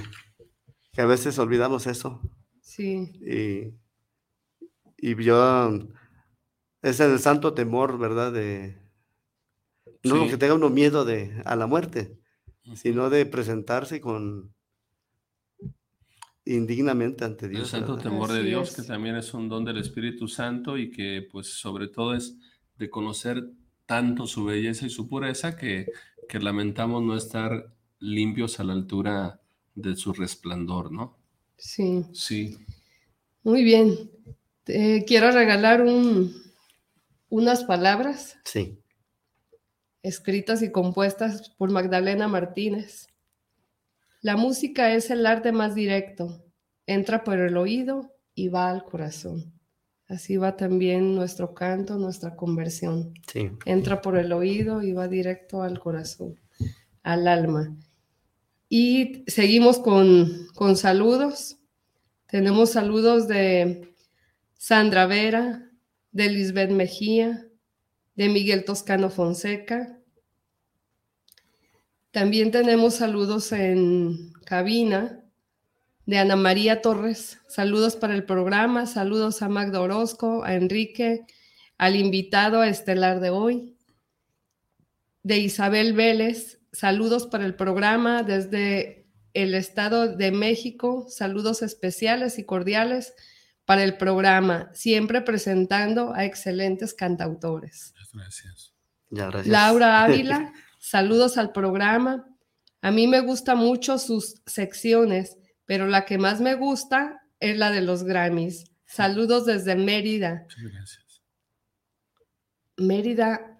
a veces olvidamos eso. Sí. Y, y yo, es el santo temor, ¿verdad? De, no que tenga uno miedo de, a la muerte, sino de presentarse con, indignamente ante Dios. El santo temor de Dios, que también es un don del Espíritu Santo y que pues sobre todo es de conocer tanto su belleza y su pureza que, que lamentamos no estar limpios a la altura de su resplandor, ¿no? Sí. Sí. Muy bien. quiero regalar un, unas palabras. Sí. Escritas y compuestas por Magdalena Martínez. La música es el arte más directo. Entra por el oído y va al corazón. Así va también nuestro canto, nuestra conversión. Sí. Entra por el oído y va directo al corazón, al alma. Y seguimos con, con saludos. Tenemos saludos de Sandra Vera, de Lisbeth Mejía, de Miguel Toscano Fonseca. También tenemos saludos en cabina de Ana María Torres. Saludos para el programa, saludos a Magda Orozco, a Enrique, al invitado a estelar de hoy. De Isabel Vélez, saludos para el programa desde el Estado de México, saludos especiales y cordiales para el programa, siempre presentando a excelentes cantautores. Gracias. gracias. Laura Ávila, saludos al programa. A mí me gustan mucho sus secciones pero la que más me gusta es la de los Grammys. Saludos desde Mérida. gracias. Mérida,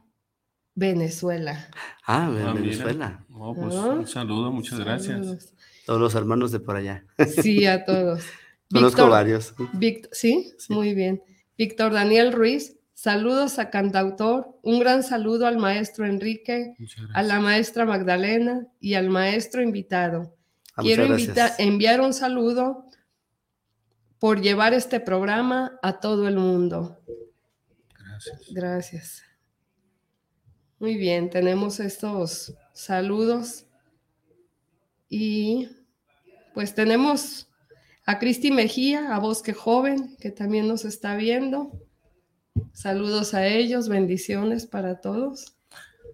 Venezuela. Ah, ah Venezuela. Pues, un saludo, muchas gracias. Todos los hermanos de por allá. Sí, a todos. Conozco varios. ¿sí? muy bien. Víctor Daniel Ruiz, saludos a cantautor, un gran saludo al maestro Enrique, a la maestra Magdalena y al maestro invitado. Ah, Quiero enviar un saludo por llevar este programa a todo el mundo. Gracias. Gracias. Muy bien, tenemos estos saludos. Y pues tenemos a Cristi Mejía, a Bosque Joven, que también nos está viendo. Saludos a ellos, bendiciones para todos.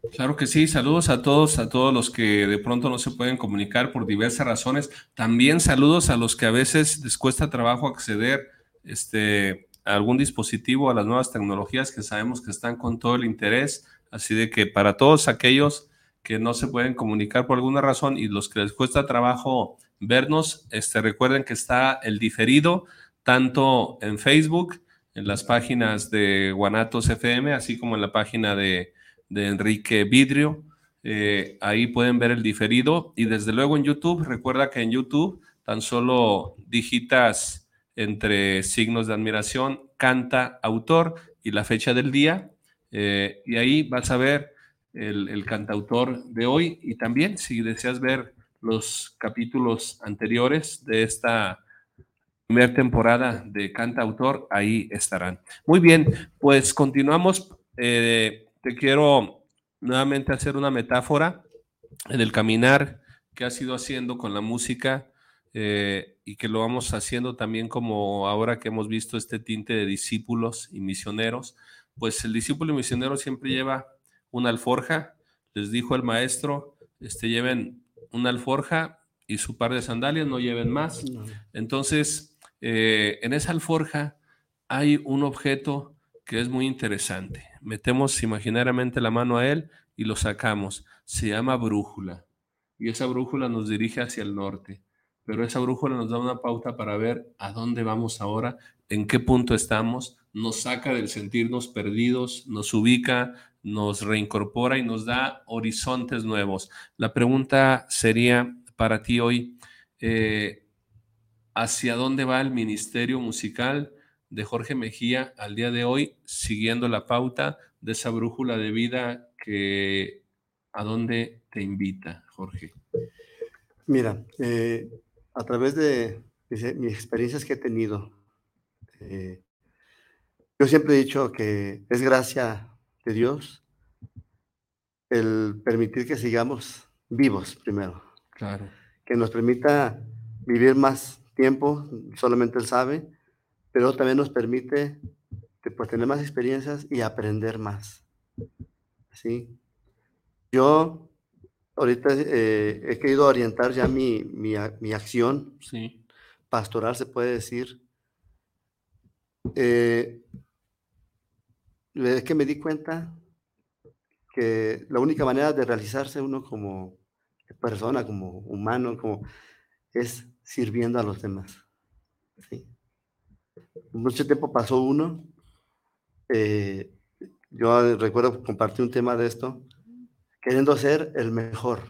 Claro que sí, saludos a todos, a todos los que de pronto no se pueden comunicar por diversas razones. También saludos a los que a veces les cuesta trabajo acceder este, a algún dispositivo, a las nuevas tecnologías que sabemos que están con todo el interés. Así de que para todos aquellos que no se pueden comunicar por alguna razón y los que les cuesta trabajo vernos, este, recuerden que está el diferido tanto en Facebook, en las páginas de Guanatos FM, así como en la página de de Enrique Vidrio. Eh, ahí pueden ver el diferido y desde luego en YouTube, recuerda que en YouTube tan solo digitas entre signos de admiración, canta, autor y la fecha del día. Eh, y ahí vas a ver el, el, cantautor de hoy y también si deseas ver los capítulos anteriores de esta primera temporada de Canta Autor, ahí estarán. Muy bien, pues continuamos. Eh, te quiero nuevamente hacer una metáfora en el caminar que has ido haciendo con la música eh, y que lo vamos haciendo también como ahora que hemos visto este tinte de discípulos y misioneros, pues el discípulo y misionero siempre lleva una alforja, les dijo el maestro, este, lleven una alforja y su par de sandalias, no lleven más. Entonces, eh, en esa alforja hay un objeto que es muy interesante. Metemos imaginariamente la mano a él y lo sacamos. Se llama brújula. Y esa brújula nos dirige hacia el norte. Pero esa brújula nos da una pauta para ver a dónde vamos ahora, en qué punto estamos, nos saca del sentirnos perdidos, nos ubica, nos reincorpora y nos da horizontes nuevos. La pregunta sería para ti hoy, eh, ¿hacia dónde va el ministerio musical? De Jorge Mejía al día de hoy, siguiendo la pauta de esa brújula de vida que a dónde te invita, Jorge. Mira, eh, a través de, mis experiencias que he tenido, eh, yo siempre he dicho que es gracia de Dios el permitir que sigamos vivos primero. Claro. Que nos permita vivir más tiempo, solamente Él sabe, pero también nos permite pues, tener más experiencias y aprender más. ¿Sí? Yo ahorita eh, he querido orientar ya mi, mi, acción sí. pastoral, se puede decir. Eh, es que me di cuenta que la única manera de realizarse uno como persona, como humano, como es sirviendo a los demás. ¿sí? Mucho tiempo pasó uno. eh, yo recuerdo compartir un tema de esto, queriendo ser el mejor.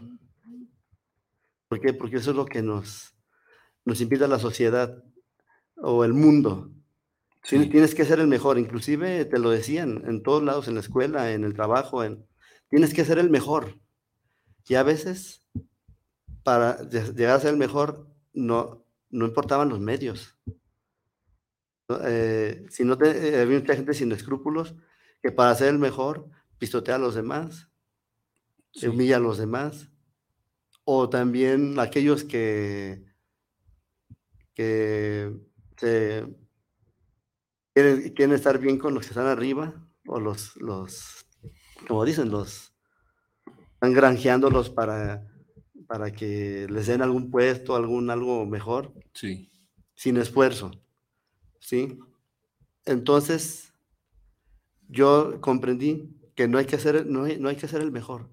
¿Por qué? Porque eso es lo que nos, nos invita la sociedad o el mundo. Tienes- Sí. Tienes que ser el mejor, inclusive te lo decían en todos lados, en la escuela, en el trabajo, en, tienes que ser el mejor. Y a veces, para lle- llegar a ser el mejor, no, no importaban los medios. Eh, si no te, eh, había mucha gente sin escrúpulos que para ser el mejor pisotea a los demás, Sí. humilla a los demás, o también aquellos que, que se quieren, quieren estar bien con los que están arriba, o los, los como dicen, los están granjeándolos para, para que les den algún puesto, algún algo mejor, Sí. sin esfuerzo. ¿Sí? Entonces, yo comprendí que no hay que ser, no hay, no hay que ser el mejor,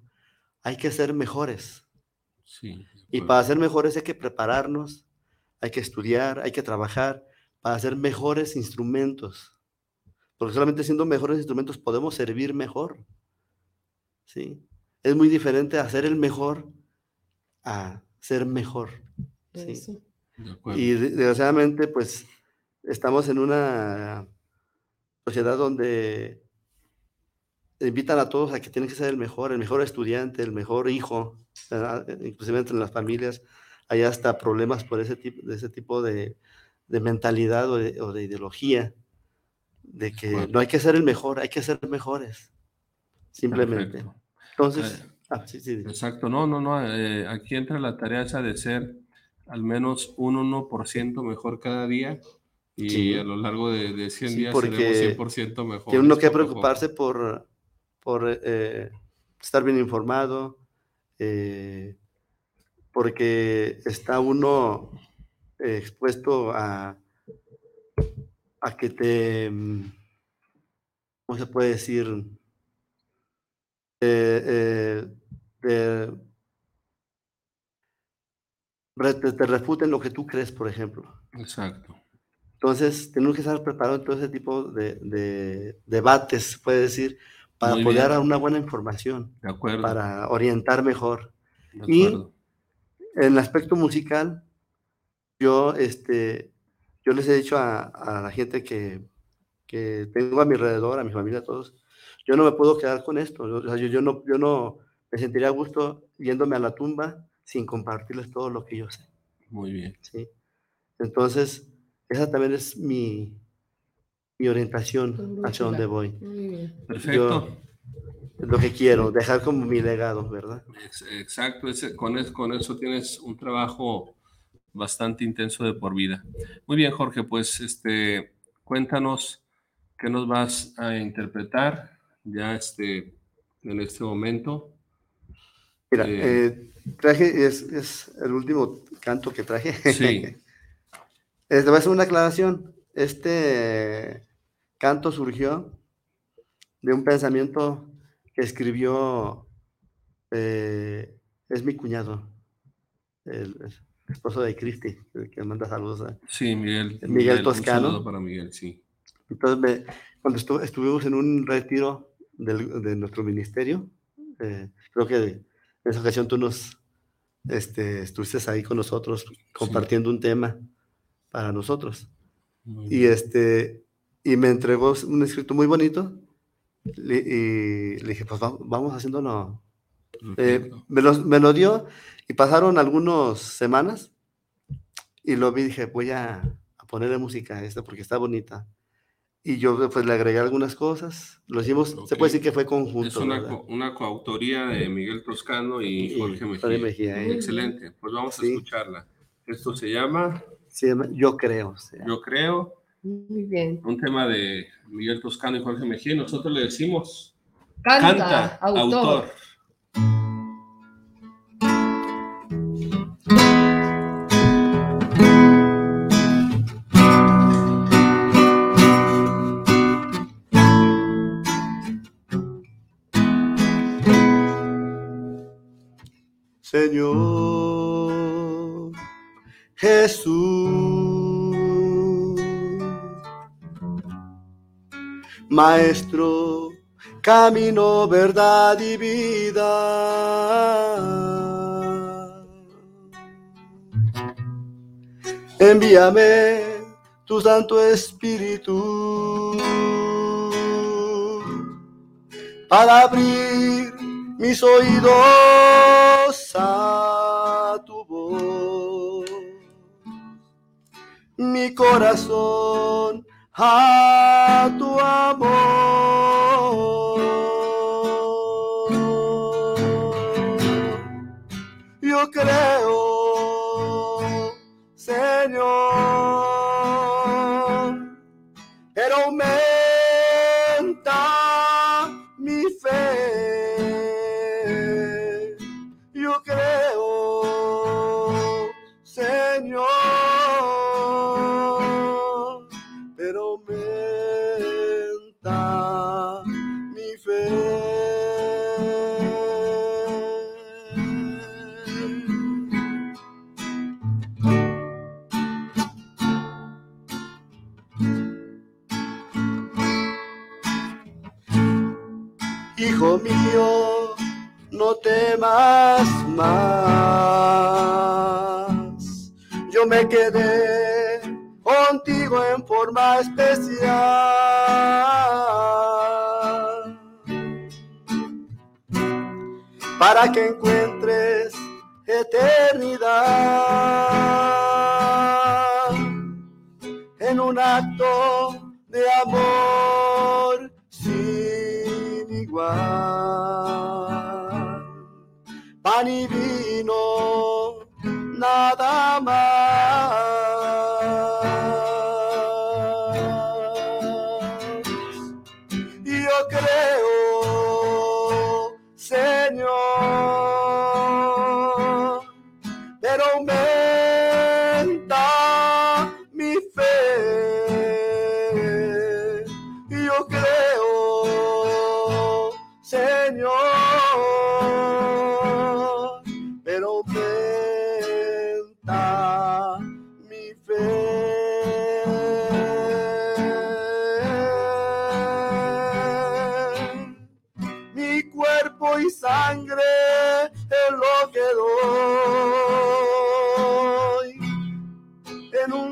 hay que ser mejores. Sí. Y para ser mejores hay que prepararnos, hay que estudiar, hay que trabajar para hacer mejores instrumentos. Porque solamente siendo mejores instrumentos podemos servir mejor. ¿Sí? Es muy diferente hacer el mejor a ser mejor. Sí. De. Y de- desgraciadamente, pues, estamos en una sociedad donde invitan a todos a que tienen que ser el mejor, el mejor estudiante, el mejor hijo, ¿verdad? inclusive entre las familias hay hasta problemas por ese tipo, de ese tipo de, de mentalidad o de, o de ideología, de que acuerdo. no hay que ser el mejor, hay que ser mejores, simplemente. Perfecto. Entonces, Eh, ah, sí, sí, Exacto, no, no, no. eh, aquí entra la tarea esa de ser al menos un 1% mejor cada día y Sí. a lo largo de, de 100 Sí, días seremos 100% mejor. Tiene uno que preocuparse por, por eh, estar bien informado, eh, porque está uno eh, expuesto a, a que te, mm, ¿cómo se puede decir? Eh, eh, te, te refuten lo que tú crees, por ejemplo. Exacto. Entonces, tenemos que estar preparados en todo ese tipo de, de debates, se puede decir, para Muy poder bien. dar una buena información, De acuerdo. para orientar mejor. de y-. En el aspecto musical, yo, este, yo les he dicho a, a la gente que, que tengo a mi alrededor, a mi familia, a todos, yo no me puedo quedar con esto. Yo, o sea, yo, yo no, yo no me sentiría a gusto yéndome a la tumba sin compartirles todo lo que yo sé. Muy bien. ¿sí? Entonces, esa también es mi, mi orientación hacia donde voy. Perfecto. Es lo que quiero, dejar como mi legado, ¿verdad? Ex- Exacto, ese- con, es- con eso tienes un trabajo bastante intenso de por vida. Muy bien, Jorge, pues este, cuéntanos qué nos vas a interpretar ya este, en este momento. Mira, Eh. eh, traje, es, es el último canto que traje. Sí. Eh, Te voy a hacer una aclaración. Este canto surgió de un pensamiento que escribió, eh, es mi cuñado, el, esposo de Cristi, el que manda saludos. a- Sí, Miguel. Miguel un Toscano. saludo para Miguel, sí. Entonces, me- cuando estu- estuvimos en un retiro del- de nuestro ministerio, eh, creo que en esa ocasión tú nos este, estuviste ahí con nosotros compartiendo un tema para nosotros. Y, este, y me entregó un escrito muy bonito le- y le dije, pues va- vamos haciéndolo. Eh, me, lo, me lo dio y pasaron algunas semanas y lo vi y dije, voy a, a ponerle música a esta porque está bonita. Y yo pues le agregué algunas cosas, lo hicimos, se puede decir que fue conjunto. Es una, co- una coautoría de Miguel Toscano y Y Jorge Mejía. Mejía, ¿eh? Excelente, pues vamos a Sí. escucharla. Esto se llama Se llama Yo creo. se llama. Yo creo, Muy bien. un tema de Miguel Toscano y Jorge Mejía, nosotros le decimos, Canta, canta, autor. autor. Señor, Maestro, camino, verdad y vida. Envíame tu Santo Espíritu para abrir mis oídos a tu voz, mi corazón a tu amor. Yo creo, Señor,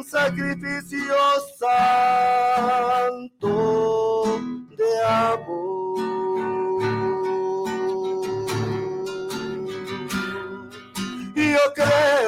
sacrificio santo de amor. Yo creo,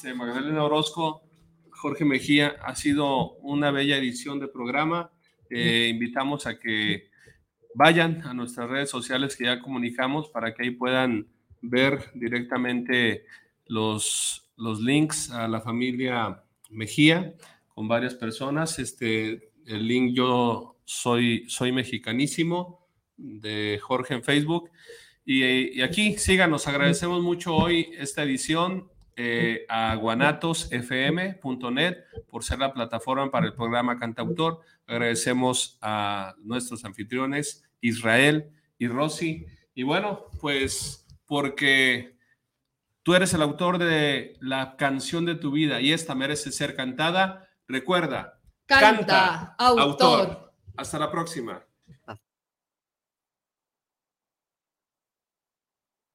Este, Magdalena Orozco, Jorge Mejía, ha sido una bella edición de programa. Eh, invitamos a que vayan a nuestras redes sociales que ya comunicamos para que ahí puedan ver directamente los, los links a la familia Mejía con varias personas. Este, el link yo soy, soy mexicanísimo de Jorge en Facebook. Y, y aquí síganos, agradecemos mucho hoy esta edición eh, a guanatosfm.net por ser la plataforma para el programa Cantautor. Agradecemos a nuestros anfitriones Israel y Rosy. Y bueno, pues porque tú eres el autor de la canción de tu vida y esta merece ser cantada, recuerda, Canta, autor. Hasta la próxima.